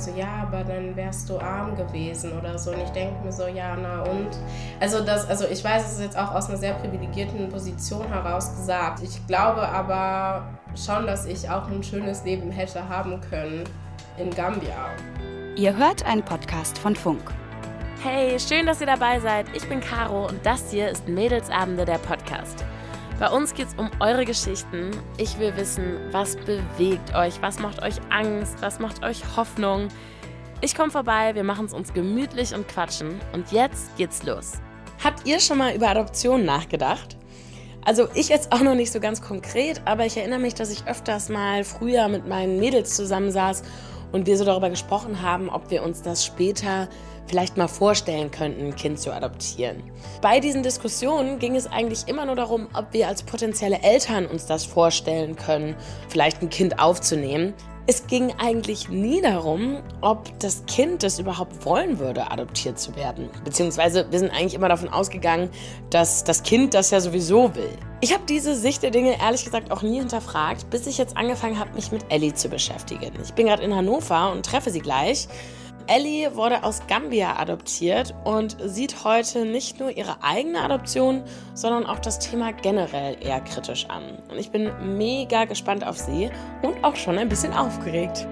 so, ja, aber dann wärst du arm gewesen oder so. Und ich denke mir so, ja, na und? Also das, also ich weiß, es ist jetzt auch aus einer sehr privilegierten Position heraus gesagt. Ich glaube aber schon, dass ich auch ein schönes Leben hätte haben können in Gambia. Ihr hört einen Podcast von Funk. Hey, schön, dass ihr dabei seid. Ich bin Caro und das hier ist Mädelsabende der Podcast. Bei uns geht es um eure Geschichten. Ich will wissen, was bewegt euch, was macht euch Angst, was macht euch Hoffnung. Ich komme vorbei, wir machen es uns gemütlich und quatschen. Und jetzt geht's los. Habt ihr schon mal über Adoption nachgedacht? Also ich jetzt auch noch nicht so ganz konkret, aber ich erinnere mich, dass ich öfters mal früher mit meinen Mädels zusammensaß und wir so darüber gesprochen haben, ob wir uns das später vielleicht mal vorstellen könnten, ein Kind zu adoptieren. Bei diesen Diskussionen ging es eigentlich immer nur darum, ob wir als potenzielle Eltern uns das vorstellen können, vielleicht ein Kind aufzunehmen. Es ging eigentlich nie darum, ob das Kind das überhaupt wollen würde, adoptiert zu werden. Beziehungsweise wir sind eigentlich immer davon ausgegangen, dass das Kind das ja sowieso will. Ich habe diese Sicht der Dinge ehrlich gesagt auch nie hinterfragt, bis ich jetzt angefangen habe, mich mit Ellie zu beschäftigen. Ich bin gerade in Hannover und treffe sie gleich. Ellie wurde aus Gambia adoptiert und sieht heute nicht nur ihre eigene Adoption, sondern auch das Thema generell eher kritisch an. Und ich bin mega gespannt auf sie und auch schon ein bisschen aufgeregt.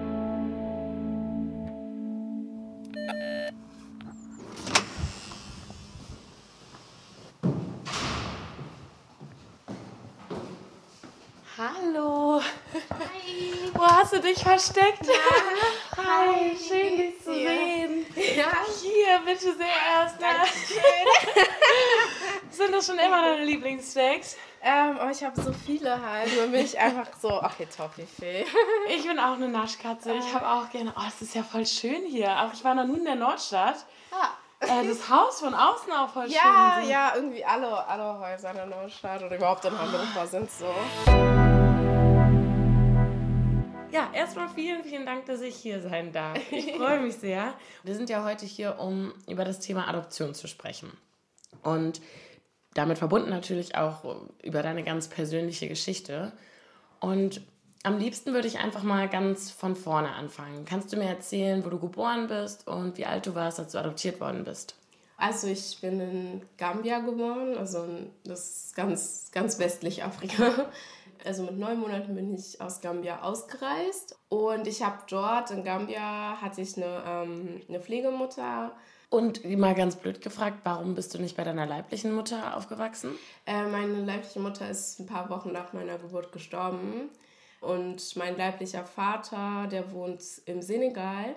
Hallo. Hi. Wo hast du dich versteckt? Ja. Hi, schön dich zu sehen. Ja. Hier, bitte sehr erst. Dankeschön. Sind das schon immer deine Lieblingssteaks? Ähm, oh, ich habe so viele halt. Nur bin ich einfach so, okay, Toffifee. Ich bin auch eine Naschkatze. Ich habe auch gerne, oh, es ist ja voll schön hier. Auch ich war noch nie in der Nordstadt. Ah. Äh, das Haus von außen auch voll ja, schön. Ja, ja, irgendwie alle, alle Häuser in der Nordstadt oder überhaupt in Hannover sind so. Ja, erstmal vielen, vielen Dank, dass ich hier sein darf. Ich freue mich sehr. Wir sind ja heute hier, um über das Thema Adoption zu sprechen. Und damit verbunden natürlich auch über deine ganz persönliche Geschichte. Und am liebsten würde ich einfach mal ganz von vorne anfangen. Kannst du mir erzählen, wo du geboren bist und wie alt du warst, als du adoptiert worden bist? Also ich bin in Gambia geboren, also das ist ganz, ganz westlich Afrika also mit neun Monaten bin ich aus Gambia ausgereist und ich habe dort in Gambia hatte ich eine, ähm, eine Pflegemutter. Und mal ganz blöd gefragt, warum bist du nicht bei deiner leiblichen Mutter aufgewachsen? Äh, meine leibliche Mutter ist ein paar Wochen nach meiner Geburt gestorben und mein leiblicher Vater, der wohnt im Senegal.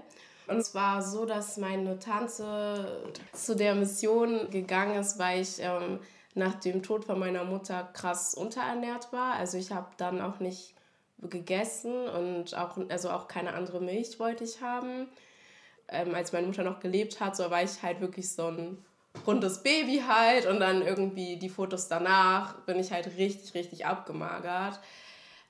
Und es war so, dass meine Tante zu der Mission gegangen ist, weil ich ähm, nach dem Tod von meiner Mutter krass unterernährt war. Also ich habe dann auch nicht gegessen und auch, also auch keine andere Milch wollte ich haben. Ähm, als meine Mutter noch gelebt hat, so war ich halt wirklich so ein rundes Baby halt und dann irgendwie die Fotos danach bin ich halt richtig, richtig abgemagert.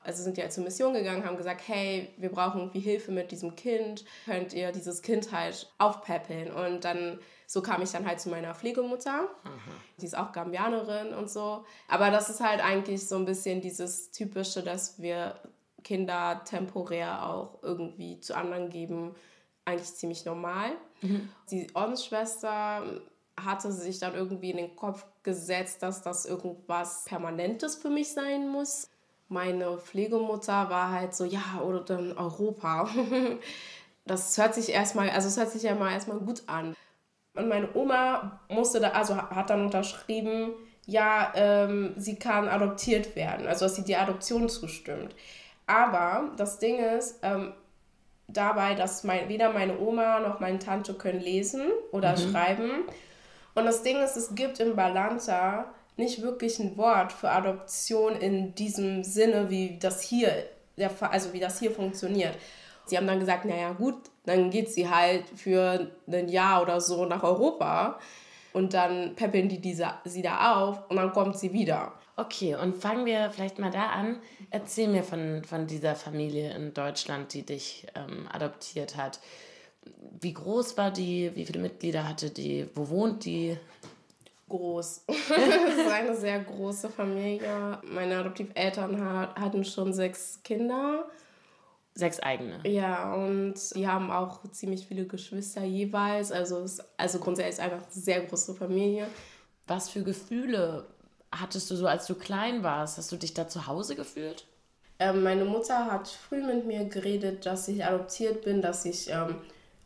Also sind die halt zur Mission gegangen, haben gesagt, hey, wir brauchen irgendwie Hilfe mit diesem Kind, könnt ihr dieses Kind halt aufpäppeln und dann so kam ich dann halt zu meiner Pflegemutter. Mhm. Die ist auch Gambianerin und so. Aber das ist halt eigentlich so ein bisschen dieses Typische, dass wir Kinder temporär auch irgendwie zu anderen geben, eigentlich ziemlich normal. Mhm. Die Ordensschwester hatte sich dann irgendwie in den Kopf gesetzt, dass das irgendwas Permanentes für mich sein muss. Meine Pflegemutter war halt so, ja, oder dann Europa. das hört sich erstmal, also es hört sich ja mal erstmal gut an. Und meine Oma musste da, also hat dann unterschrieben, ja, ähm, sie kann adoptiert werden, also dass sie die Adoption zustimmt. Aber das Ding ist ähm, dabei, dass mein, weder meine Oma noch meine Tante können lesen oder mhm. schreiben. Und das Ding ist, es gibt im Balanta nicht wirklich ein Wort für Adoption in diesem Sinne, wie das hier, der, also wie das hier funktioniert. Sie haben dann gesagt, naja gut, dann geht sie halt für ein Jahr oder so nach Europa und dann peppeln die diese, sie da auf und dann kommt sie wieder. Okay, und fangen wir vielleicht mal da an. Erzähl mir von, von dieser Familie in Deutschland, die dich ähm, adoptiert hat. Wie groß war die? Wie viele Mitglieder hatte die? Wo wohnt die? Groß. das ist eine sehr große Familie. Meine Adoptiveltern hatten schon sechs Kinder sechs eigene. Ja, und die haben auch ziemlich viele Geschwister jeweils. Also, es, also grundsätzlich ist es einfach eine sehr große Familie. Was für Gefühle hattest du so, als du klein warst? Hast du dich da zu Hause gefühlt? Ähm, meine Mutter hat früh mit mir geredet, dass ich adoptiert bin, dass ich ähm,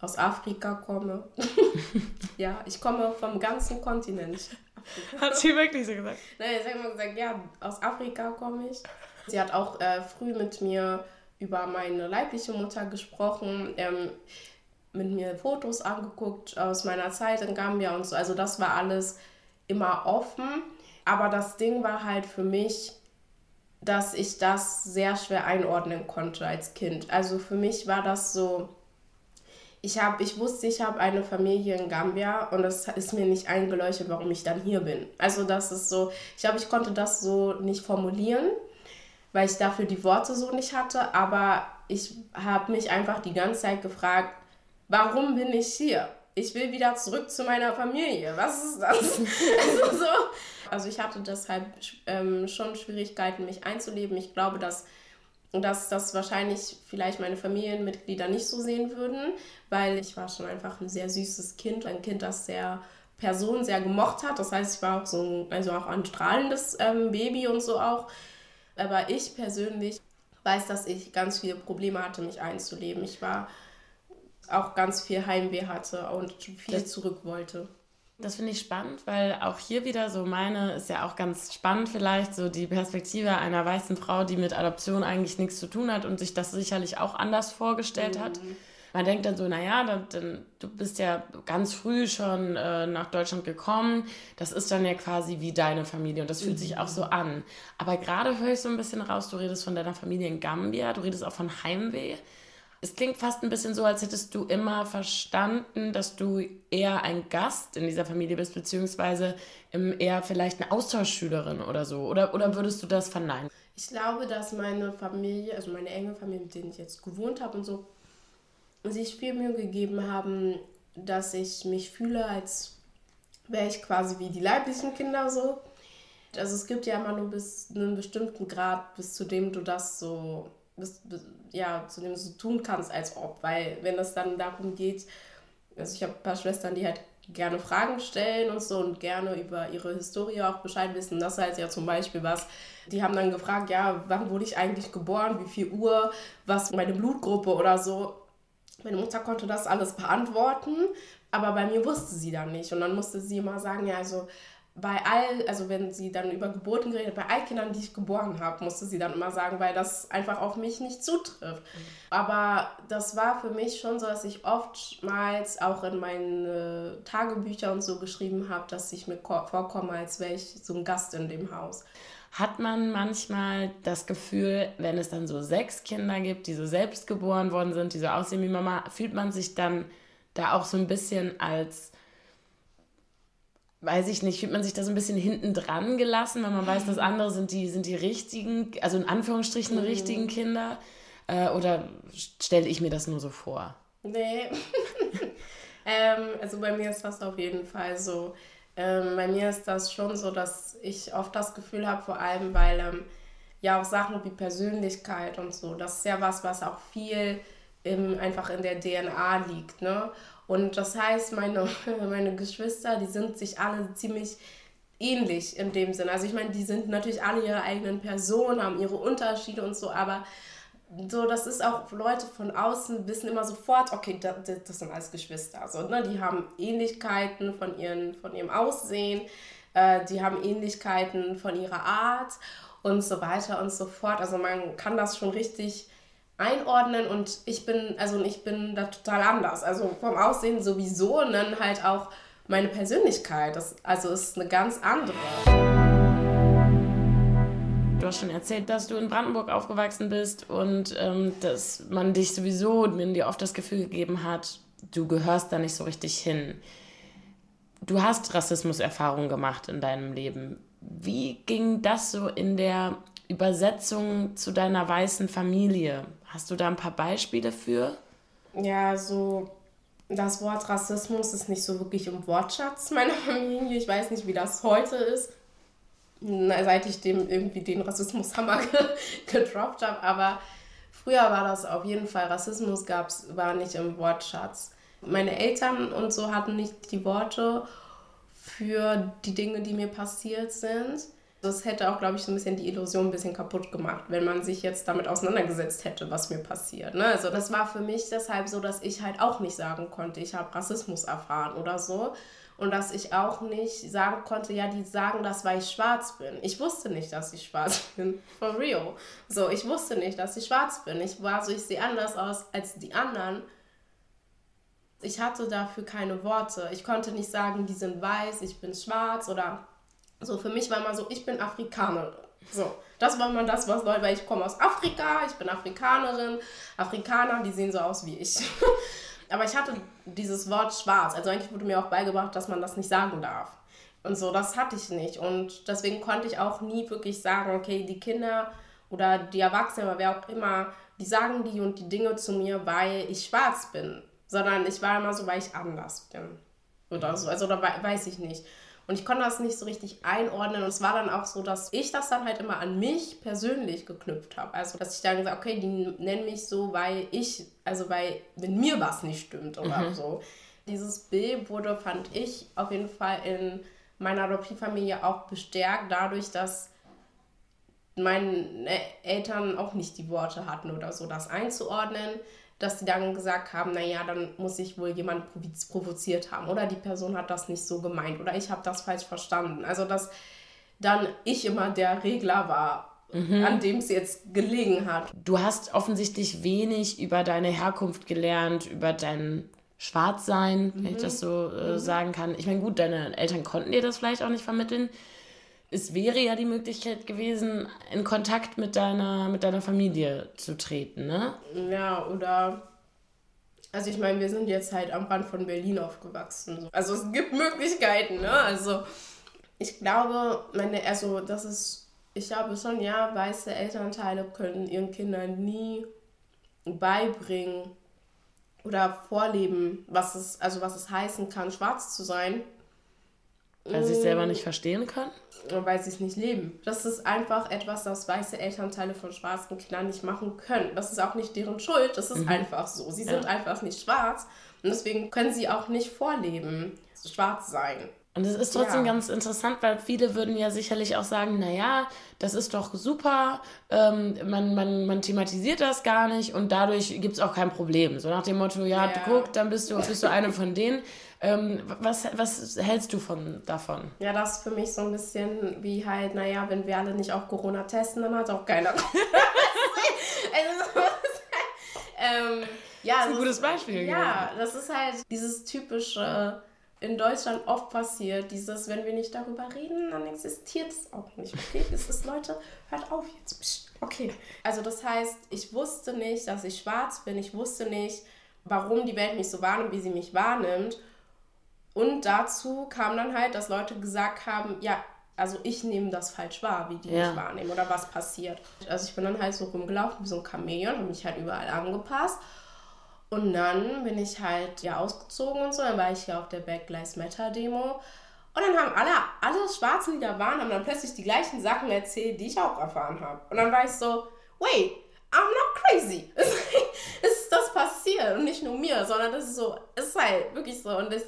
aus Afrika komme. ja, ich komme vom ganzen Kontinent. Hat sie wirklich so gesagt? Nein, sie hat immer gesagt, ja, aus Afrika komme ich. Sie hat auch äh, früh mit mir über meine leibliche Mutter gesprochen, ähm, mit mir Fotos angeguckt aus meiner Zeit in Gambia und so. Also das war alles immer offen. Aber das Ding war halt für mich, dass ich das sehr schwer einordnen konnte als Kind. Also für mich war das so, ich, hab, ich wusste, ich habe eine Familie in Gambia und es ist mir nicht eingeleuchtet, warum ich dann hier bin. Also das ist so, ich glaube, ich konnte das so nicht formulieren weil ich dafür die Worte so nicht hatte. Aber ich habe mich einfach die ganze Zeit gefragt, warum bin ich hier? Ich will wieder zurück zu meiner Familie. Was ist das? also, so. also ich hatte deshalb ähm, schon Schwierigkeiten, mich einzuleben. Ich glaube, dass, dass das wahrscheinlich vielleicht meine Familienmitglieder nicht so sehen würden, weil ich war schon einfach ein sehr süßes Kind, ein Kind, das sehr Person sehr gemocht hat. Das heißt, ich war auch so ein, also auch ein strahlendes ähm, Baby und so auch. Aber ich persönlich weiß, dass ich ganz viele Probleme hatte, mich einzuleben. Ich war auch ganz viel Heimweh hatte und viel das, zurück wollte. Das finde ich spannend, weil auch hier wieder so meine ist ja auch ganz spannend vielleicht so die Perspektive einer weißen Frau, die mit Adoption eigentlich nichts zu tun hat und sich das sicherlich auch anders vorgestellt mhm. hat man denkt dann so, naja, dann, dann, du bist ja ganz früh schon äh, nach Deutschland gekommen. Das ist dann ja quasi wie deine Familie und das fühlt mhm. sich auch so an. Aber gerade höre ich so ein bisschen raus, du redest von deiner Familie in Gambia, du redest auch von Heimweh. Es klingt fast ein bisschen so, als hättest du immer verstanden, dass du eher ein Gast in dieser Familie bist, beziehungsweise eher vielleicht eine Austauschschülerin oder so. Oder, oder würdest du das verneinen? Ich glaube, dass meine Familie, also meine enge Familie, mit denen ich jetzt gewohnt habe und so, sich viel Mühe gegeben haben, dass ich mich fühle, als wäre ich quasi wie die leiblichen Kinder so. Also es gibt ja immer nur bis einen bestimmten Grad, bis zu dem du das so, bis, bis, ja, zu dem du tun kannst, als ob. Weil wenn es dann darum geht, also ich habe ein paar Schwestern, die halt gerne Fragen stellen und so und gerne über ihre Historie auch Bescheid wissen. Das heißt ja zum Beispiel was, die haben dann gefragt, ja, wann wurde ich eigentlich geboren, wie viel Uhr, was meine Blutgruppe oder so. Meine Mutter konnte das alles beantworten, aber bei mir wusste sie dann nicht. Und dann musste sie immer sagen, ja, also bei all, also wenn sie dann über Geburten geredet, bei all Kindern, die ich geboren habe, musste sie dann immer sagen, weil das einfach auf mich nicht zutrifft. Mhm. Aber das war für mich schon so, dass ich oftmals auch in meinen Tagebücher und so geschrieben habe, dass ich mir vorkomme, als wäre ich so ein Gast in dem Haus hat man manchmal das Gefühl, wenn es dann so sechs Kinder gibt, die so selbst geboren worden sind, die so aussehen wie Mama, fühlt man sich dann da auch so ein bisschen als, weiß ich nicht, fühlt man sich da so ein bisschen hinten dran gelassen, weil man weiß, dass andere sind die, sind die richtigen, also in Anführungsstrichen mhm. richtigen Kinder? Äh, oder stelle ich mir das nur so vor? Nee. ähm, also bei mir ist das auf jeden Fall so ähm, bei mir ist das schon so, dass ich oft das Gefühl habe, vor allem weil ähm, ja auch Sachen wie Persönlichkeit und so, das ist ja was, was auch viel im, einfach in der DNA liegt. Ne? Und das heißt, meine, meine Geschwister, die sind sich alle ziemlich ähnlich in dem Sinn. Also ich meine, die sind natürlich alle ihre eigenen Personen, haben ihre Unterschiede und so, aber so, das ist auch Leute von außen wissen immer sofort, okay, das, das sind alles Geschwister. Also, ne, die haben Ähnlichkeiten von, ihren, von ihrem Aussehen, äh, die haben Ähnlichkeiten von ihrer Art und so weiter und so fort. Also man kann das schon richtig einordnen und ich bin, also ich bin da total anders. Also vom Aussehen sowieso und dann halt auch meine Persönlichkeit. Das, also ist eine ganz andere. Du hast schon erzählt, dass du in Brandenburg aufgewachsen bist und ähm, dass man dich sowieso, mir dir oft das Gefühl gegeben hat, du gehörst da nicht so richtig hin. Du hast Rassismuserfahrungen gemacht in deinem Leben. Wie ging das so in der Übersetzung zu deiner weißen Familie? Hast du da ein paar Beispiele für? Ja, so das Wort Rassismus ist nicht so wirklich im Wortschatz meiner Familie. Ich weiß nicht, wie das heute ist seit ich dem irgendwie den Rassismushammer gedroppt habe. Aber Früher war das auf jeden Fall, Rassismus gab's, war nicht im Wortschatz. Meine Eltern und so hatten nicht die Worte für die Dinge, die mir passiert sind. Das hätte auch, glaube ich, so ein bisschen die Illusion ein bisschen kaputt gemacht, wenn man sich jetzt damit auseinandergesetzt hätte, was mir passiert. Ne? Also das war für mich deshalb so, dass ich halt auch nicht sagen konnte, ich habe Rassismus erfahren oder so. Und dass ich auch nicht sagen konnte, ja, die sagen das, weil ich schwarz bin. Ich wusste nicht, dass ich schwarz bin. For real. So, ich wusste nicht, dass ich schwarz bin. Ich war so, ich sehe anders aus als die anderen. Ich hatte dafür keine Worte. Ich konnte nicht sagen, die sind weiß, ich bin schwarz oder so. Für mich war immer so, ich bin Afrikanerin. So, das war immer das, was Leute, weil ich komme aus Afrika, ich bin Afrikanerin. Afrikaner, die sehen so aus wie ich. Aber ich hatte dieses Wort schwarz. Also eigentlich wurde mir auch beigebracht, dass man das nicht sagen darf. Und so, das hatte ich nicht. Und deswegen konnte ich auch nie wirklich sagen, okay, die Kinder oder die Erwachsenen oder wer auch immer, die sagen die und die Dinge zu mir, weil ich schwarz bin. Sondern ich war immer so, weil ich anders bin. Oder so. Also da weiß ich nicht. Und ich konnte das nicht so richtig einordnen. Und es war dann auch so, dass ich das dann halt immer an mich persönlich geknüpft habe. Also, dass ich dann gesagt okay, die nennen mich so, weil ich, also weil, wenn mir was nicht stimmt oder mhm. so. Dieses Bild wurde, fand ich, auf jeden Fall in meiner Adoptivfamilie auch bestärkt, dadurch, dass meine Eltern auch nicht die Worte hatten oder so, das einzuordnen dass die dann gesagt haben, naja, dann muss ich wohl jemand provoziert haben oder die Person hat das nicht so gemeint oder ich habe das falsch verstanden. Also dass dann ich immer der Regler war, mhm. an dem es jetzt gelegen hat. Du hast offensichtlich wenig über deine Herkunft gelernt, über dein Schwarzsein, wenn ich mhm. das so äh, mhm. sagen kann. Ich meine, gut, deine Eltern konnten dir das vielleicht auch nicht vermitteln es wäre ja die Möglichkeit gewesen, in Kontakt mit deiner, mit deiner Familie zu treten, ne? Ja, oder. Also ich meine, wir sind jetzt halt am Rand von Berlin aufgewachsen. Also es gibt Möglichkeiten, ne? Also ich glaube, meine, also das ist, ich glaube schon, ja, weiße Elternteile können ihren Kindern nie beibringen oder vorleben, was es, also was es heißen kann, schwarz zu sein. Weil sie es selber nicht verstehen können? Weil sie es nicht leben. Das ist einfach etwas, das weiße Elternteile von schwarzen Kindern nicht machen können. Das ist auch nicht deren Schuld, das ist mhm. einfach so. Sie sind ja. einfach nicht schwarz und deswegen können sie auch nicht vorleben, schwarz sein. Und es ist trotzdem ja. ganz interessant, weil viele würden ja sicherlich auch sagen, naja, das ist doch super, ähm, man, man, man thematisiert das gar nicht und dadurch gibt es auch kein Problem. So nach dem Motto, ja, ja. guck, dann bist du, bist du eine von denen. Ähm, was, was hältst du von, davon? Ja, das ist für mich so ein bisschen wie halt, naja, wenn wir alle nicht auch Corona testen, dann hat auch keiner. also, ähm, ja, das ist ein gutes Beispiel. Ja, das ist halt dieses typische in Deutschland oft passiert, dieses, wenn wir nicht darüber reden, dann existiert es auch nicht. Okay, es ist, Leute, hört auf jetzt. Psst. Okay. Also das heißt, ich wusste nicht, dass ich schwarz bin. Ich wusste nicht, warum die Welt mich so wahrnimmt, wie sie mich wahrnimmt. Und dazu kam dann halt, dass Leute gesagt haben, ja, also ich nehme das falsch wahr, wie die ja. mich wahrnehmen oder was passiert. Also ich bin dann halt so rumgelaufen wie so ein Chamäleon, habe mich halt überall angepasst. Und dann bin ich halt ja ausgezogen und so. Dann war ich hier auf der Black Lives Matter Demo. Und dann haben alle, alle Schwarzen, die da waren, haben dann plötzlich die gleichen Sachen erzählt, die ich auch erfahren habe. Und dann war ich so, wait, I'm not crazy. Ist das passiert und nicht nur mir, sondern das ist so, es ist halt wirklich so. Und, das,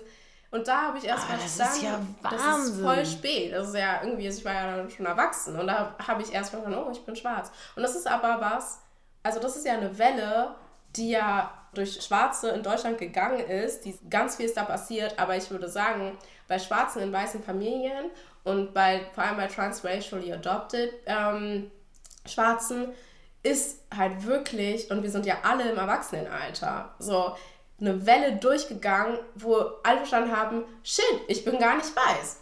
und da habe ich erst ah, verstanden, das ist ja das ist voll spät. Das ist ja irgendwie, ich war ja dann schon erwachsen und da habe ich erst verstanden, oh, ich bin schwarz. Und das ist aber was, also das ist ja eine Welle, die ja durch Schwarze in Deutschland gegangen ist. Die, ganz viel ist da passiert, aber ich würde sagen, bei Schwarzen in weißen Familien und bei, vor allem bei transracially adopted ähm, Schwarzen ist halt wirklich, und wir sind ja alle im Erwachsenenalter, so eine Welle durchgegangen, wo alle verstanden haben, shit, ich bin gar nicht weiß.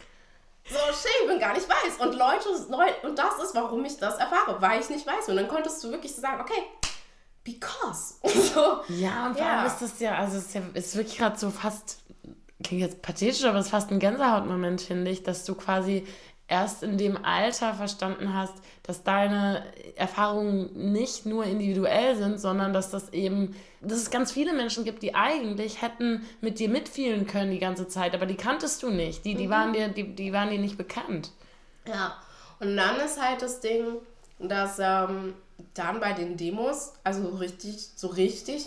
So, shit, ich bin gar nicht weiß. Und Leute, Leute, und das ist, warum ich das erfahre, weil ich nicht weiß. Und dann konntest du wirklich so sagen, okay, because. so, ja, und vor allem ist das ja, also es ist, ja, ist wirklich gerade so fast, klingt jetzt pathetisch, aber es ist fast ein Gänsehautmoment, finde ich, dass du quasi erst in dem Alter verstanden hast, dass deine Erfahrungen nicht nur individuell sind, sondern dass das eben, dass es ganz viele Menschen gibt, die eigentlich hätten mit dir mitfühlen können die ganze Zeit, aber die kanntest du nicht. Die, die, mhm. waren, dir, die, die waren dir nicht bekannt. Ja, und dann ist halt das Ding, dass ähm, dann bei den Demos, also richtig, so richtig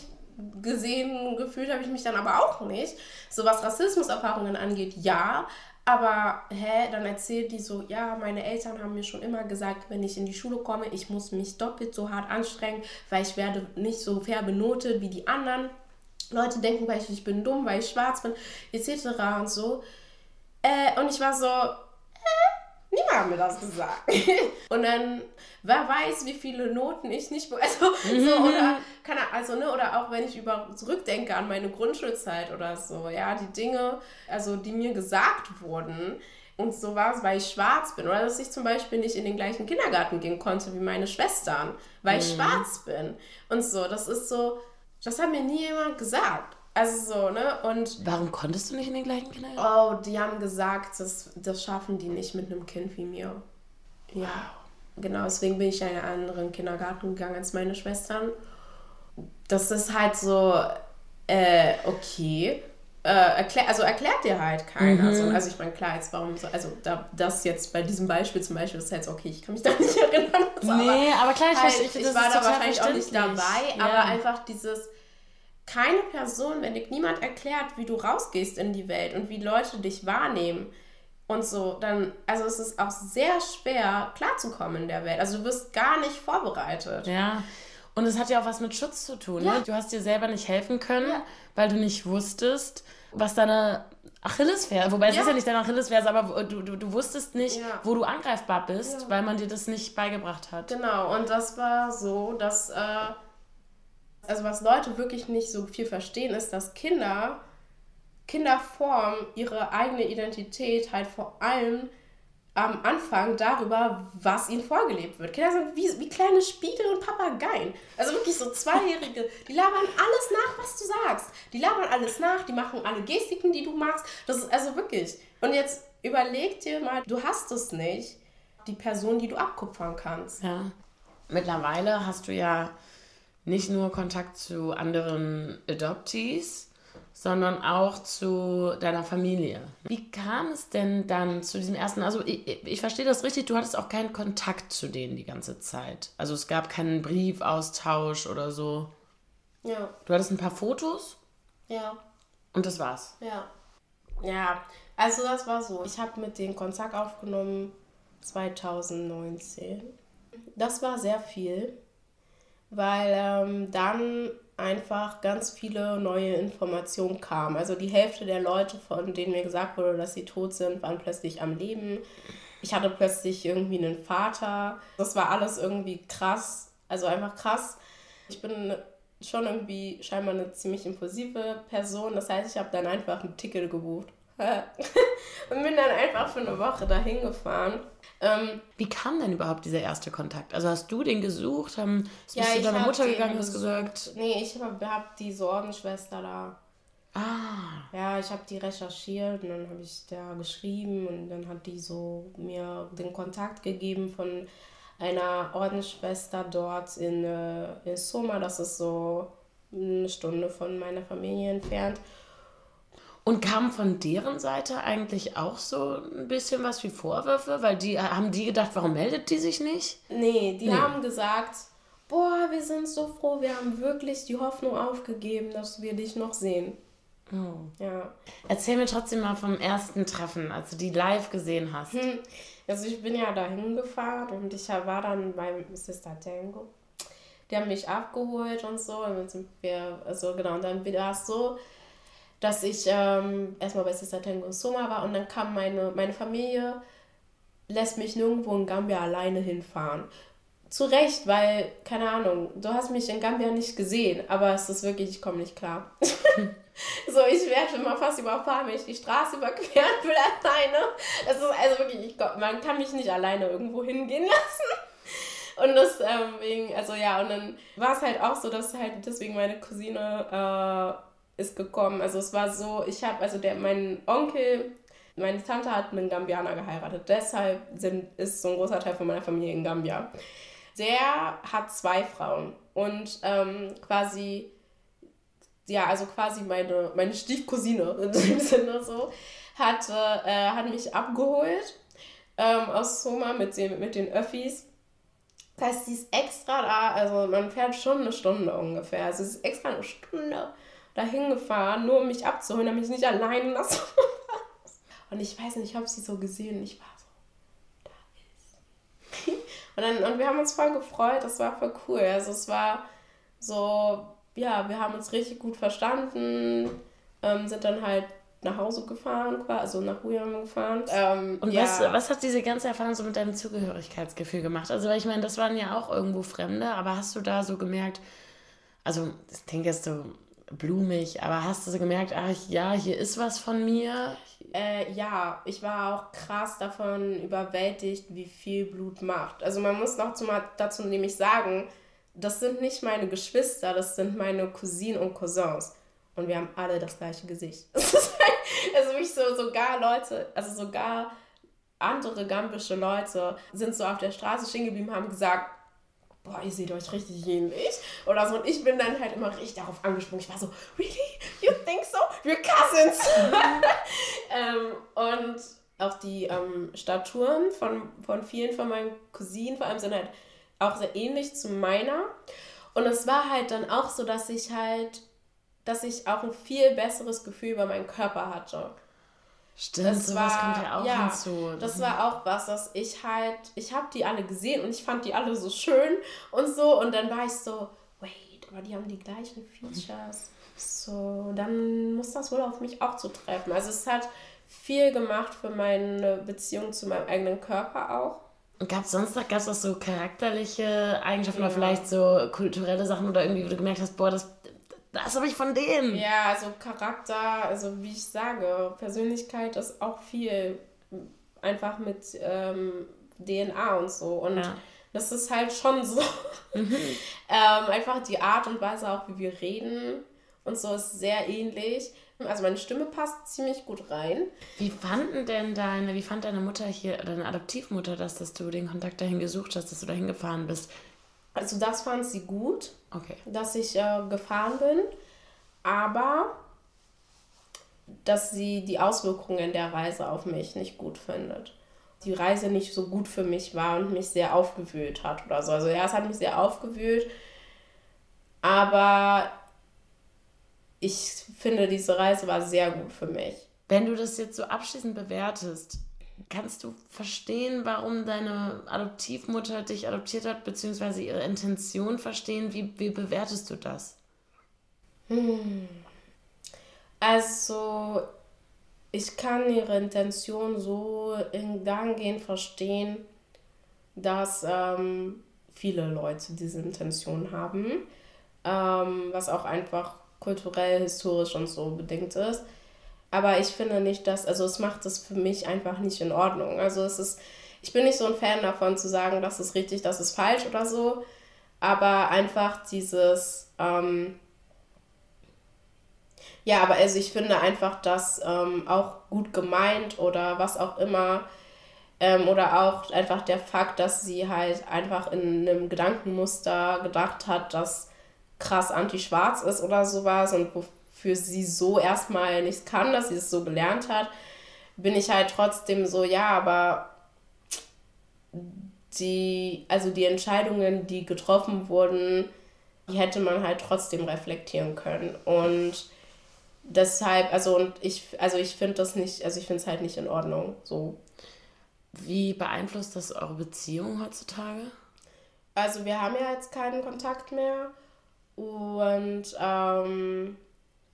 gesehen, gefühlt habe ich mich dann aber auch nicht. So was Rassismuserfahrungen angeht, ja. Aber, hä, dann erzählt die so, ja, meine Eltern haben mir schon immer gesagt, wenn ich in die Schule komme, ich muss mich doppelt so hart anstrengen, weil ich werde nicht so fair benotet wie die anderen. Leute denken, weil ich, ich bin dumm, weil ich schwarz bin, etc. und so. Äh, und ich war so, niemand hat mir das gesagt. und dann, wer weiß, wie viele Noten ich nicht, also, mhm. so, oder, kann, also, ne, oder auch wenn ich über, zurückdenke an meine Grundschulzeit oder so, ja, die Dinge, also, die mir gesagt wurden, und so war es, weil ich schwarz bin. Oder dass ich zum Beispiel nicht in den gleichen Kindergarten gehen konnte wie meine Schwestern, weil mhm. ich schwarz bin. Und so, das ist so, das hat mir nie jemand gesagt. Also so, ne? Und Warum konntest du nicht in den gleichen Kindergarten? Oh, die haben gesagt, das, das schaffen die nicht mit einem Kind wie mir. Ja. Wow. Genau, deswegen bin ich in einen anderen Kindergarten gegangen als meine Schwestern. Das ist halt so, äh, okay. Äh, erklär, also erklärt dir halt keiner. Mhm. So. Also ich meine, klar, jetzt warum so, also da, das jetzt bei diesem Beispiel zum Beispiel, das ist jetzt okay, ich kann mich da nicht erinnern. Nee, aber, aber klar, ich, halt, ich, ich war da wahrscheinlich auch nicht dabei, ja. aber einfach dieses, keine Person, wenn dir niemand erklärt, wie du rausgehst in die Welt und wie Leute dich wahrnehmen und so, dann, also es ist auch sehr schwer klarzukommen in der Welt. Also du wirst gar nicht vorbereitet. Ja. Und es hat ja auch was mit Schutz zu tun. Ja. Ne? Du hast dir selber nicht helfen können, ja. weil du nicht wusstest, was deine Achillesferse, wobei es ja. ist ja nicht deine Achillesferse, aber du, du, du wusstest nicht, ja. wo du angreifbar bist, weil man dir das nicht beigebracht hat. Genau, und das war so, dass, äh, also was Leute wirklich nicht so viel verstehen, ist, dass Kinder, Kinder formen ihre eigene Identität halt vor allem am Anfang darüber, was ihnen vorgelebt wird. Kinder sind wie, wie kleine Spiegel und Papageien. Also wirklich so Zweijährige. Die labern alles nach, was du sagst. Die labern alles nach, die machen alle Gestiken, die du machst. Das ist also wirklich. Und jetzt überleg dir mal, du hast es nicht, die Person, die du abkupfern kannst. Ja. Mittlerweile hast du ja nicht nur Kontakt zu anderen Adoptees, sondern auch zu deiner Familie. Wie kam es denn dann zu diesem ersten, also ich, ich, verstehe das richtig, du hattest auch keinen Kontakt zu denen die ganze Zeit. Also es gab keinen Briefaustausch oder so. Ja. Du hattest ein paar Fotos? Ja. Und das war's? Ja. Ja, also das war so. Ich habe mit denen Kontakt aufgenommen 2019. Das war sehr viel, weil ähm, dann einfach ganz viele neue Informationen kamen. Also die Hälfte der Leute, von denen mir gesagt wurde, dass sie tot sind, waren plötzlich am Leben. Ich hatte plötzlich irgendwie einen Vater. Das war alles irgendwie krass. Also einfach krass. Ich bin schon irgendwie scheinbar eine ziemlich impulsive Person. Das heißt, ich habe dann einfach ein Ticket gebucht. und bin dann einfach für eine Woche dahin gefahren. Ähm, Wie kam denn überhaupt dieser erste Kontakt? Also hast du den gesucht? Haben, ja, bist du deiner Mutter gegangen hast gesagt? Nee, ich habe hab die Sorgenschwester da. Ah. Ja, ich habe die recherchiert und dann habe ich da geschrieben und dann hat die so mir den Kontakt gegeben von einer Ordensschwester dort in, äh, in Soma. Das ist so eine Stunde von meiner Familie entfernt. Und kam von deren Seite eigentlich auch so ein bisschen was wie Vorwürfe? Weil die haben die gedacht, warum meldet die sich nicht? Nee, die nee. haben gesagt, boah, wir sind so froh, wir haben wirklich die Hoffnung aufgegeben, dass wir dich noch sehen. Oh. Ja. Erzähl mir trotzdem mal vom ersten Treffen, als du die live gesehen hast. Hm. Also ich bin ja dahin gefahren und ich war dann beim Sister Tango. Die haben mich abgeholt und so. Und dann sind wir, also genau, und dann war es so, dass ich ähm, erstmal bei Sister Tango Soma war und dann kam meine, meine Familie, lässt mich nirgendwo in Gambia alleine hinfahren. Zu Recht, weil, keine Ahnung, du hast mich in Gambia nicht gesehen, aber es ist wirklich, ich komme nicht klar. so, ich werde immer fast überfahren, wenn ich die Straße überqueren will alleine. Es ist also wirklich, ich, man kann mich nicht alleine irgendwo hingehen lassen. Und deswegen, ähm, also ja, und dann war es halt auch so, dass halt deswegen meine Cousine äh, ist gekommen. Also es war so, ich habe, also der, mein Onkel, meine Tante hat einen Gambianer geheiratet. Deshalb sind, ist so ein großer Teil von meiner Familie in Gambia. Der hat zwei Frauen und ähm, quasi, ja, also quasi meine, meine Stiefcousine in dem Sinne so, hat, äh, hat mich abgeholt ähm, aus Soma mit, mit den Öffis Das heißt, sie ist extra da, also man fährt schon eine Stunde ungefähr. Also sie ist extra eine Stunde dahin gefahren, nur um mich abzuholen, damit ich nicht alleine lasse. Und ich weiß nicht, ich habe sie so gesehen. Ich war so, da ist. Und, dann, und wir haben uns voll gefreut. Das war voll cool. Also es war so, ja, wir haben uns richtig gut verstanden. Ähm, sind dann halt nach Hause gefahren, also nach Huyam gefahren. Ähm, und ja. was, was hat diese ganze Erfahrung so mit deinem Zugehörigkeitsgefühl gemacht? Also, weil ich meine, das waren ja auch irgendwo Fremde, aber hast du da so gemerkt, also, das klingt jetzt so blumig, aber hast du so gemerkt, ach ja, hier ist was von mir? Äh, ja, ich war auch krass davon überwältigt, wie viel Blut macht. Also man muss noch dazu nämlich sagen, das sind nicht meine Geschwister, das sind meine Cousinen und Cousins. Und wir haben alle das gleiche Gesicht. also mich so, sogar Leute, also sogar andere gambische Leute sind so auf der Straße stehen geblieben, haben gesagt, boah, ihr seht euch richtig ähnlich. Oder so. Und ich bin dann halt immer richtig darauf angesprungen. Ich war so, really? You think so? We're cousins. ähm, und auch die ähm, Statuen von, von vielen von meinen Cousinen vor allem sind halt auch sehr ähnlich zu meiner. Und es war halt dann auch so, dass ich halt, dass ich auch ein viel besseres Gefühl über meinen Körper hatte. Stimmt, das sowas war, kommt ja auch ja, hinzu. Das war auch was, dass ich halt, ich habe die alle gesehen und ich fand die alle so schön und so und dann war ich so, wait, aber die haben die gleichen Features. So, dann muss das wohl auf mich auch zutreffen. Also es hat viel gemacht für meine Beziehung zu meinem eigenen Körper auch. Gab es sonst noch, gab es auch so charakterliche Eigenschaften ja. oder vielleicht so kulturelle Sachen oder irgendwie, wo du gemerkt hast, boah, das das habe ich von denen. Ja, also Charakter, also wie ich sage, Persönlichkeit ist auch viel einfach mit ähm, DNA und so. Und ja. das ist halt schon so. Mhm. ähm, einfach die Art und Weise auch, wie wir reden und so ist sehr ähnlich. Also meine Stimme passt ziemlich gut rein. Wie fanden denn deine, wie fand deine Mutter hier, deine Adoptivmutter das, dass du den Kontakt dahin gesucht hast, dass du dahin gefahren bist? Also das fand sie gut, okay. dass ich äh, gefahren bin, aber dass sie die Auswirkungen der Reise auf mich nicht gut findet. Die Reise nicht so gut für mich war und mich sehr aufgewühlt hat oder so. Also ja, es hat mich sehr aufgewühlt, aber ich finde, diese Reise war sehr gut für mich. Wenn du das jetzt so abschließend bewertest, kannst du verstehen, warum deine Adoptivmutter dich adoptiert hat, beziehungsweise ihre Intention verstehen? Wie, wie bewertest du das? Hm. Also, ich kann ihre Intention so in Gang gehen verstehen, dass ähm, viele Leute diese Intention haben, ähm, was auch einfach kulturell, historisch und so bedingt ist. Aber ich finde nicht, dass, also es macht es für mich einfach nicht in Ordnung. Also es ist, ich bin nicht so ein Fan davon zu sagen, das ist richtig, das ist falsch oder so. Aber einfach dieses, ähm, ja, aber also ich finde einfach, dass ähm, auch gut gemeint oder was auch immer, ähm, oder auch einfach der Fakt, dass sie halt einfach in einem Gedankenmuster gedacht hat, dass krass anti-schwarz ist oder sowas und für sie so erstmal nichts kann, dass sie es so gelernt hat, bin ich halt trotzdem so, ja, aber die, also die Entscheidungen, die getroffen wurden, die hätte man halt trotzdem reflektieren können. Und deshalb, also und ich, also ich finde das nicht, also ich finde es halt nicht in Ordnung. So. Wie beeinflusst das eure Beziehung heutzutage? Also wir haben ja jetzt keinen Kontakt mehr. Und ähm,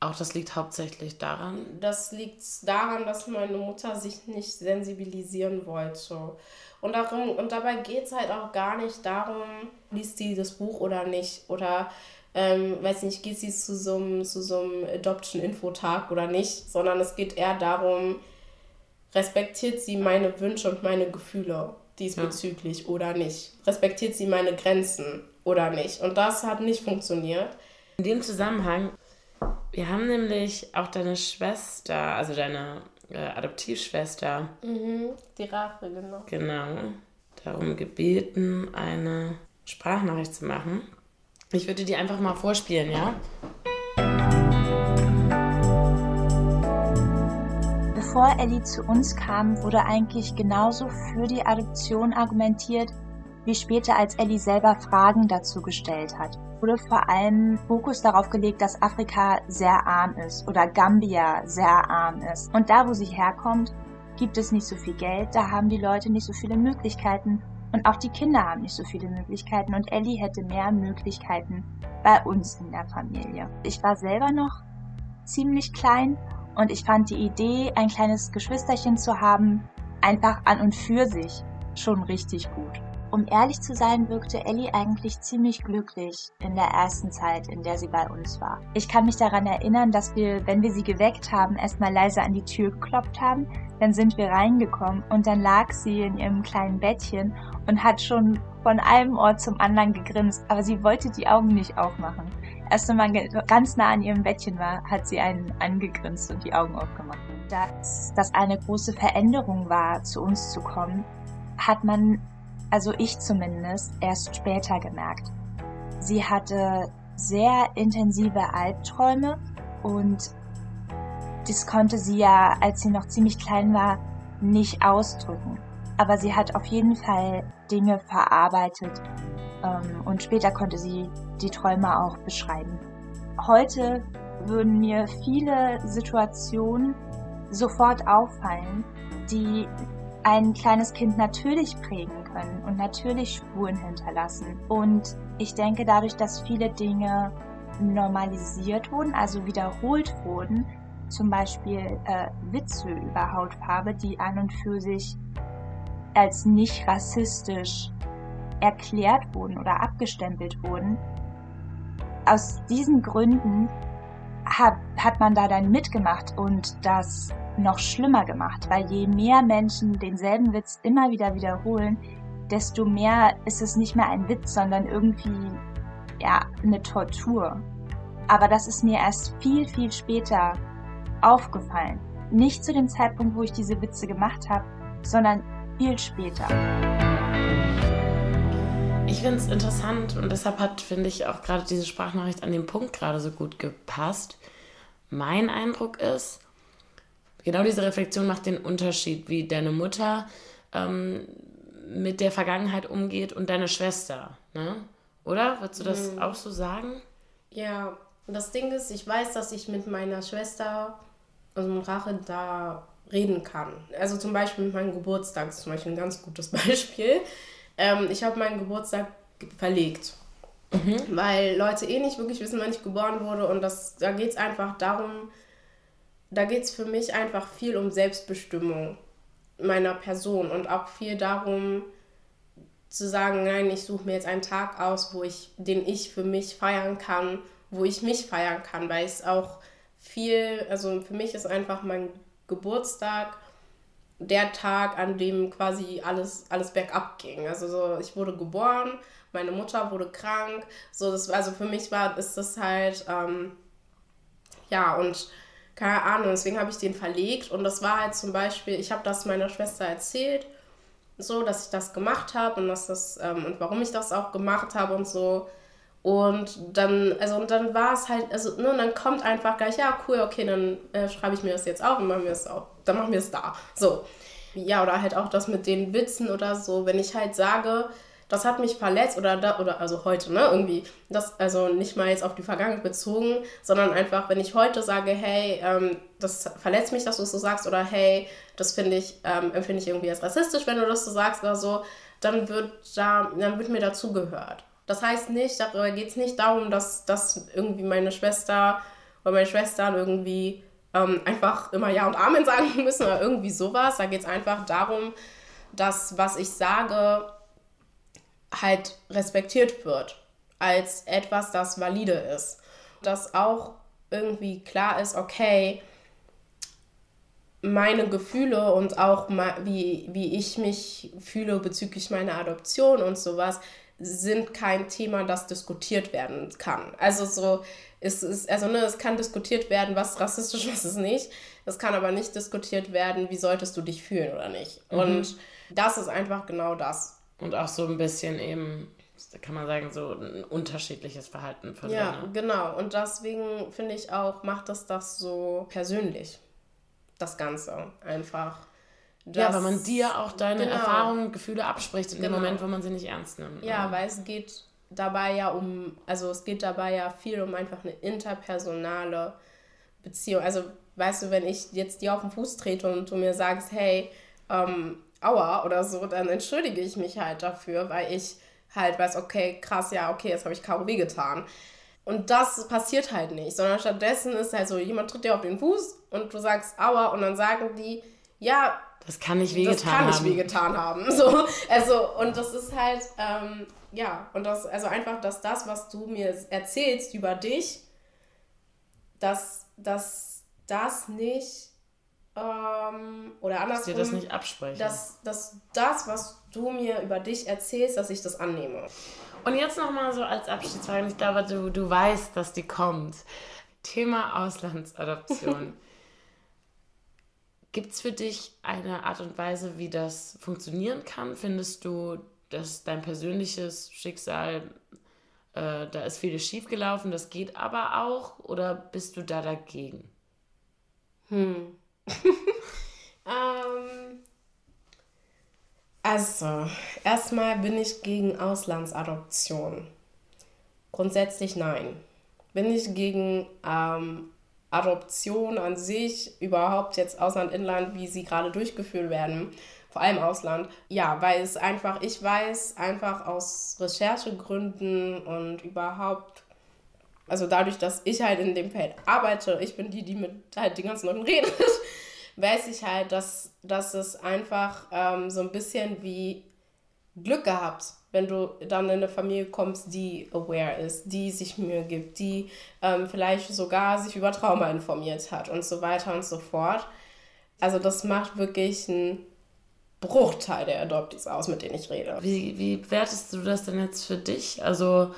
auch das liegt hauptsächlich daran? Das liegt daran, dass meine Mutter sich nicht sensibilisieren wollte. Und, darum, und dabei geht es halt auch gar nicht darum, liest sie das Buch oder nicht. Oder, ähm, weiß nicht, geht sie zu so einem, zu so einem Adoption-Infotag oder nicht. Sondern es geht eher darum, respektiert sie meine Wünsche und meine Gefühle diesbezüglich ja. oder nicht. Respektiert sie meine Grenzen oder nicht. Und das hat nicht funktioniert. In dem Zusammenhang wir haben nämlich auch deine Schwester, also deine äh, Adoptivschwester. Mhm, die Rache, genau. Genau. Darum gebeten, eine Sprachnachricht zu machen. Ich würde die einfach mal vorspielen, ja? Bevor Ellie zu uns kam, wurde eigentlich genauso für die Adoption argumentiert wie später als Ellie selber Fragen dazu gestellt hat, wurde vor allem Fokus darauf gelegt, dass Afrika sehr arm ist oder Gambia sehr arm ist. Und da, wo sie herkommt, gibt es nicht so viel Geld, da haben die Leute nicht so viele Möglichkeiten und auch die Kinder haben nicht so viele Möglichkeiten und Ellie hätte mehr Möglichkeiten bei uns in der Familie. Ich war selber noch ziemlich klein und ich fand die Idee, ein kleines Geschwisterchen zu haben, einfach an und für sich schon richtig gut. Um ehrlich zu sein, wirkte Ellie eigentlich ziemlich glücklich in der ersten Zeit, in der sie bei uns war. Ich kann mich daran erinnern, dass wir, wenn wir sie geweckt haben, erstmal leise an die Tür geklopft haben, dann sind wir reingekommen und dann lag sie in ihrem kleinen Bettchen und hat schon von einem Ort zum anderen gegrinst, aber sie wollte die Augen nicht aufmachen. Erst wenn man ganz nah an ihrem Bettchen war, hat sie einen angegrinst und die Augen aufgemacht. Dass das eine große Veränderung war, zu uns zu kommen, hat man also ich zumindest, erst später gemerkt. Sie hatte sehr intensive Albträume und das konnte sie ja, als sie noch ziemlich klein war, nicht ausdrücken. Aber sie hat auf jeden Fall Dinge verarbeitet ähm, und später konnte sie die Träume auch beschreiben. Heute würden mir viele Situationen sofort auffallen, die ein kleines Kind natürlich prägen können und natürlich Spuren hinterlassen. Und ich denke, dadurch, dass viele Dinge normalisiert wurden, also wiederholt wurden, zum Beispiel äh, Witze über Hautfarbe, die an und für sich als nicht rassistisch erklärt wurden oder abgestempelt wurden. Aus diesen Gründen hat, hat man da dann mitgemacht und das noch schlimmer gemacht, weil je mehr Menschen denselben Witz immer wieder wiederholen, desto mehr ist es nicht mehr ein Witz, sondern irgendwie ja eine Tortur. Aber das ist mir erst viel, viel später aufgefallen. Nicht zu dem Zeitpunkt, wo ich diese Witze gemacht habe, sondern viel später. Ich finde es interessant und deshalb hat, finde ich, auch gerade diese Sprachnachricht an den Punkt gerade so gut gepasst. Mein Eindruck ist, genau diese Reflexion macht den Unterschied, wie deine Mutter ähm, mit der Vergangenheit umgeht und deine Schwester. Ne? Oder? Würdest du das mhm. auch so sagen? Ja, das Ding ist, ich weiß, dass ich mit meiner Schwester, also mit Rache, da reden kann. Also zum Beispiel mit meinem Geburtstag, das ist zum Beispiel ein ganz gutes Beispiel. Ähm, ich habe meinen Geburtstag verlegt. Mhm. Weil Leute eh nicht wirklich wissen, wann ich geboren wurde. Und das, da geht es einfach darum, da geht es für mich einfach viel um Selbstbestimmung meiner Person und auch viel darum zu sagen, nein, ich suche mir jetzt einen Tag aus, wo ich, den ich für mich feiern kann, wo ich mich feiern kann, weil es auch viel, also für mich ist einfach mein Geburtstag der Tag, an dem quasi alles, alles bergab ging. Also so, ich wurde geboren, meine Mutter wurde krank, so das, also für mich war, ist das halt, ähm, ja, und keine Ahnung, deswegen habe ich den verlegt und das war halt zum Beispiel, ich habe das meiner Schwester erzählt, so, dass ich das gemacht habe und dass das ähm, und warum ich das auch gemacht habe und so. Und dann, also und dann war es halt, also, ne, und dann kommt einfach gleich, ja, cool, okay, dann äh, schreibe ich mir das jetzt auf und machen wir es auch, dann machen wir es da. So. Ja, oder halt auch das mit den Witzen oder so, wenn ich halt sage, das hat mich verletzt oder da, oder also heute, ne, irgendwie, das, also nicht mal jetzt auf die Vergangenheit bezogen, sondern einfach, wenn ich heute sage, hey, ähm, das verletzt mich, dass du es so sagst, oder hey, das finde ich, ähm, empfinde ich irgendwie als rassistisch, wenn du das so sagst oder so, dann wird da, dann wird mir dazugehört. Das heißt nicht, darüber geht es nicht darum, dass, dass irgendwie meine Schwester oder meine Schwestern irgendwie ähm, einfach immer Ja und Amen sagen müssen oder irgendwie sowas. Da geht es einfach darum, dass was ich sage, halt respektiert wird als etwas, das valide ist. Dass auch irgendwie klar ist, okay, meine Gefühle und auch wie, wie ich mich fühle bezüglich meiner Adoption und sowas sind kein Thema, das diskutiert werden kann. Also so, es ist, also ne, es kann diskutiert werden, was rassistisch, was ist nicht. Es kann aber nicht diskutiert werden, wie solltest du dich fühlen oder nicht. Mhm. Und das ist einfach genau das. Und auch so ein bisschen eben, kann man sagen, so ein unterschiedliches Verhalten von Ja, Lena. genau. Und deswegen finde ich auch, macht das das so persönlich. Das Ganze einfach. ja, weil man dir auch deine genau. Erfahrungen, Gefühle abspricht in genau. dem Moment, wo man sie nicht ernst nimmt. Ja, weil es geht dabei ja um, also es geht dabei ja viel um einfach eine interpersonale Beziehung. Also, weißt du, wenn ich jetzt dir auf den Fuß trete und du mir sagst, hey, ähm, aua oder so, dann entschuldige ich mich halt dafür, weil ich halt weiß, okay, krass, ja, okay, jetzt habe ich Karo getan. Und das passiert halt nicht, sondern stattdessen ist halt so, jemand tritt dir auf den Fuß und du sagst aua und dann sagen die, ja, das kann nicht wehgetan haben. Das kann nicht wehgetan haben. So, also, und das ist halt, ähm, ja, und das, also einfach, dass das, was du mir erzählst über dich, dass, dass das nicht, ähm, oder andersrum, dass dir das nicht absprechen. Dass, dass das, was du mir über dich erzählst, dass ich das annehme. Und jetzt nochmal so als Abschiedsfrage, ich glaube, du, du weißt, dass die kommt. Thema Auslandsadoption. Gibt es für dich eine Art und Weise, wie das funktionieren kann? Findest du, dass dein persönliches Schicksal, äh, da ist vieles schiefgelaufen, das geht aber auch? Oder bist du da dagegen? Hm. ähm, also, erstmal bin ich gegen Auslandsadoption. Grundsätzlich nein. Bin ich gegen ähm, Adoption an sich, überhaupt jetzt Ausland, Inland, wie sie gerade durchgeführt werden, vor allem Ausland. Ja, weil es einfach, ich weiß einfach aus Recherchegründen und überhaupt, also dadurch, dass ich halt in dem Feld arbeite, ich bin die, die mit halt den ganzen Leuten redet, weiß ich halt, dass, dass es einfach ähm, so ein bisschen wie Glück gehabt wenn du dann in eine Familie kommst, die aware ist, die sich Mühe gibt, die ähm, vielleicht sogar sich über Trauma informiert hat und so weiter und so fort. Also das macht wirklich einen Bruchteil der Adoptees aus, mit denen ich rede. Wie, wie wertest du das denn jetzt für dich? Also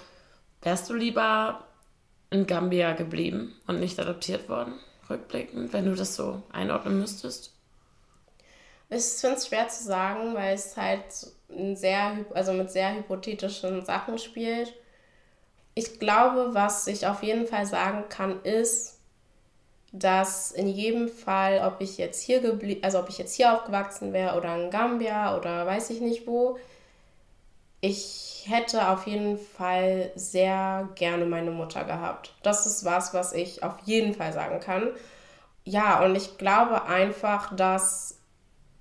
wärst du lieber in Gambia geblieben und nicht adoptiert worden, rückblickend, wenn du das so einordnen müsstest? Ich finde es schwer zu sagen, weil es halt sehr, also mit sehr hypothetischen Sachen spielt. Ich glaube, was ich auf jeden Fall sagen kann, ist, dass in jedem Fall, ob ich jetzt hier geblieben, also ob ich jetzt hier aufgewachsen wäre oder in Gambia oder weiß ich nicht wo, ich hätte auf jeden Fall sehr gerne meine Mutter gehabt. Das ist was, was ich auf jeden Fall sagen kann. Ja, und ich glaube einfach, dass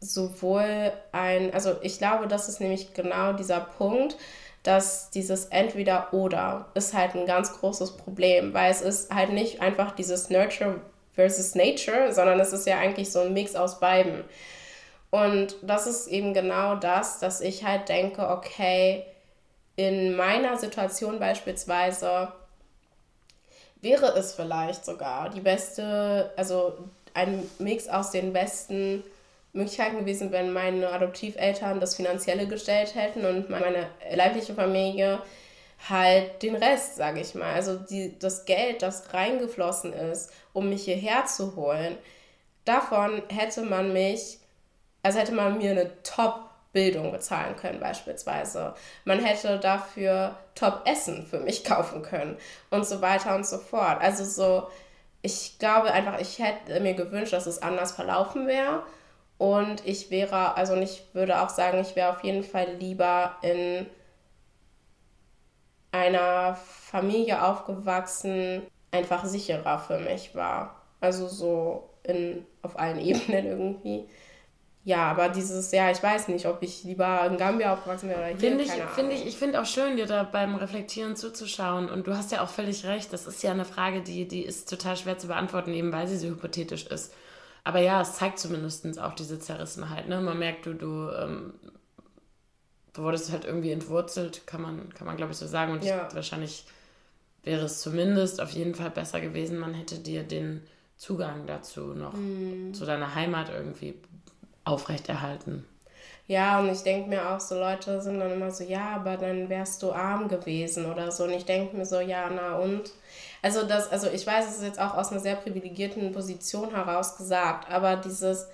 sowohl ein, also ich glaube, das ist nämlich genau dieser Punkt, dass dieses Entweder-Oder ist halt ein ganz großes Problem, weil es ist halt nicht einfach dieses Nurture versus Nature, sondern es ist ja eigentlich so ein Mix aus beiden. Und das ist eben genau das, dass ich halt denke, okay, in meiner Situation beispielsweise wäre es vielleicht sogar die beste, also ein Mix aus den besten Möglichkeiten gewesen, wenn meine Adoptiveltern das Finanzielle gestellt hätten und meine leibliche Familie halt den Rest, sage ich mal. Also die, das Geld, das reingeflossen ist, um mich hierher zu holen, davon hätte man mich, also hätte man mir eine Top-Bildung bezahlen können beispielsweise. Man hätte dafür Top-Essen für mich kaufen können und so weiter und so fort. Also so, ich glaube einfach, ich hätte mir gewünscht, dass es anders verlaufen wäre. Und ich wäre, also ich würde auch sagen, ich wäre auf jeden Fall lieber in einer Familie aufgewachsen, einfach sicherer für mich war. Also so in, auf allen Ebenen irgendwie. Ja, aber dieses, ja, ich weiß nicht, ob ich lieber in Gambia aufgewachsen wäre oder hier. Finde ich, find ich, ich finde auch schön, dir da beim Reflektieren zuzuschauen. Und du hast ja auch völlig recht. Das ist ja eine Frage, die, die ist total schwer zu beantworten, eben weil sie so hypothetisch ist. Aber ja, es zeigt zumindest auch diese Zerrissenheit. Ne? Man merkt, du, du, ähm, du wurdest halt irgendwie entwurzelt, kann man, kann man glaube ich so sagen. Und ja. ich, wahrscheinlich wäre es zumindest auf jeden Fall besser gewesen, man hätte dir den Zugang dazu noch, mm. zu deiner Heimat irgendwie aufrechterhalten. Ja, und ich denke mir auch, so Leute sind dann immer so, ja, aber dann wärst du arm gewesen oder so. Und ich denke mir so, ja, na und? Also das, also ich weiß, es ist jetzt auch aus einer sehr privilegierten Position heraus gesagt, aber dieses,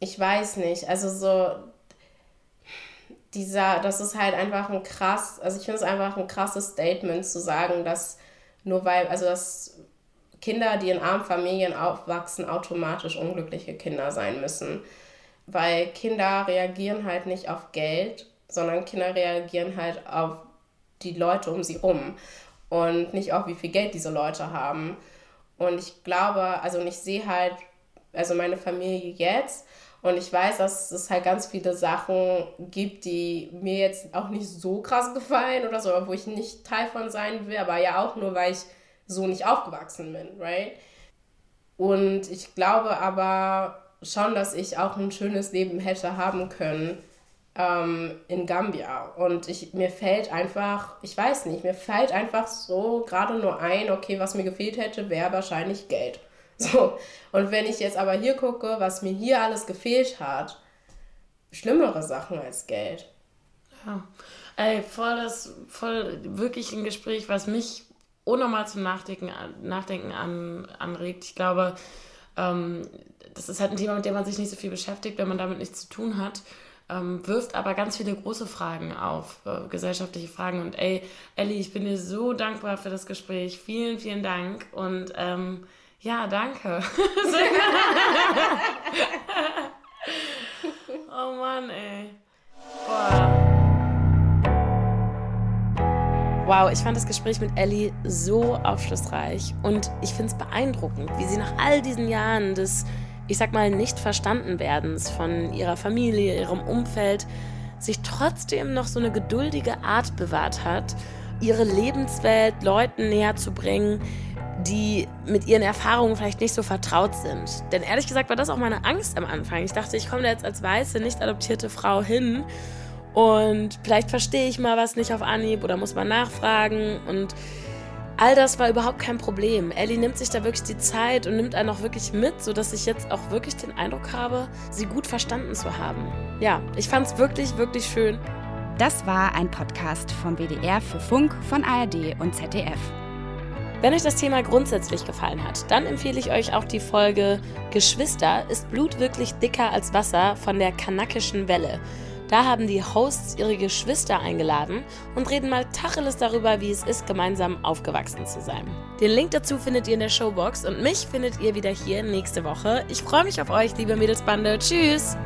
ich weiß nicht, also so dieser, das ist halt einfach ein krass, also ich finde es einfach ein krasses Statement zu sagen, dass nur weil, also dass Kinder, die in armen Familien aufwachsen, automatisch unglückliche Kinder sein müssen. weil Kinder reagieren halt nicht auf Geld, sondern Kinder reagieren halt auf die Leute um sie rum und nicht auf wie viel Geld diese Leute haben. Und ich glaube, also ich sehe halt, also meine Familie jetzt und ich weiß, dass es halt ganz viele Sachen gibt, die mir jetzt auch nicht so krass gefallen oder so, wo ich nicht Teil von sein will, aber ja auch nur, weil ich so nicht aufgewachsen bin, right? Und ich glaube aber schon, dass ich auch ein schönes Leben hätte haben können ähm, in Gambia. Und ich, mir fällt einfach, ich weiß nicht, mir fällt einfach so gerade nur ein, okay, was mir gefehlt hätte, wäre wahrscheinlich Geld. So. Und wenn ich jetzt aber hier gucke, was mir hier alles gefehlt hat, schlimmere Sachen als Geld. Ja. Ey, voll das, voll wirklich ein Gespräch, was mich unnormal zum Nachdenken, Nachdenken an, anregt. Ich glaube, ähm, das ist halt ein Thema, mit dem man sich nicht so viel beschäftigt, wenn man damit nichts zu tun hat. Ähm, wirft aber ganz viele große Fragen auf, äh, gesellschaftliche Fragen. Und ey, Ellie, ich bin dir so dankbar für das Gespräch. Vielen, vielen Dank. Und ähm, ja, danke. oh Mann, ey. Boah. Wow, ich fand das Gespräch mit Ellie so aufschlussreich und ich finde es beeindruckend, wie sie nach all diesen Jahren des, ich sag mal, nicht verstanden werdens von ihrer Familie, ihrem Umfeld, sich trotzdem noch so eine geduldige Art bewahrt hat, ihre Lebenswelt Leuten näher zu bringen, die mit ihren Erfahrungen vielleicht nicht so vertraut sind. Denn ehrlich gesagt war das auch meine Angst am Anfang. Ich dachte, ich komme da jetzt als weiße, nicht adoptierte Frau hin und vielleicht verstehe ich mal was nicht auf Anhieb oder muss mal nachfragen und all das war überhaupt kein Problem. Ellie nimmt sich da wirklich die Zeit und nimmt einen auch wirklich mit, sodass ich jetzt auch wirklich den Eindruck habe, sie gut verstanden zu haben. Ja, ich fand es wirklich, wirklich schön. Das war ein Podcast vom WDR für Funk von ARD und ZDF. Wenn euch das Thema grundsätzlich gefallen hat, dann empfehle ich euch auch die Folge Geschwister, ist Blut wirklich dicker als Wasser von der kanakischen Welle. Da haben die Hosts ihre Geschwister eingeladen und reden mal Tacheles darüber, wie es ist, gemeinsam aufgewachsen zu sein. Den Link dazu findet ihr in der Showbox und mich findet ihr wieder hier nächste Woche. Ich freue mich auf euch, liebe Mädelsbande. Tschüss!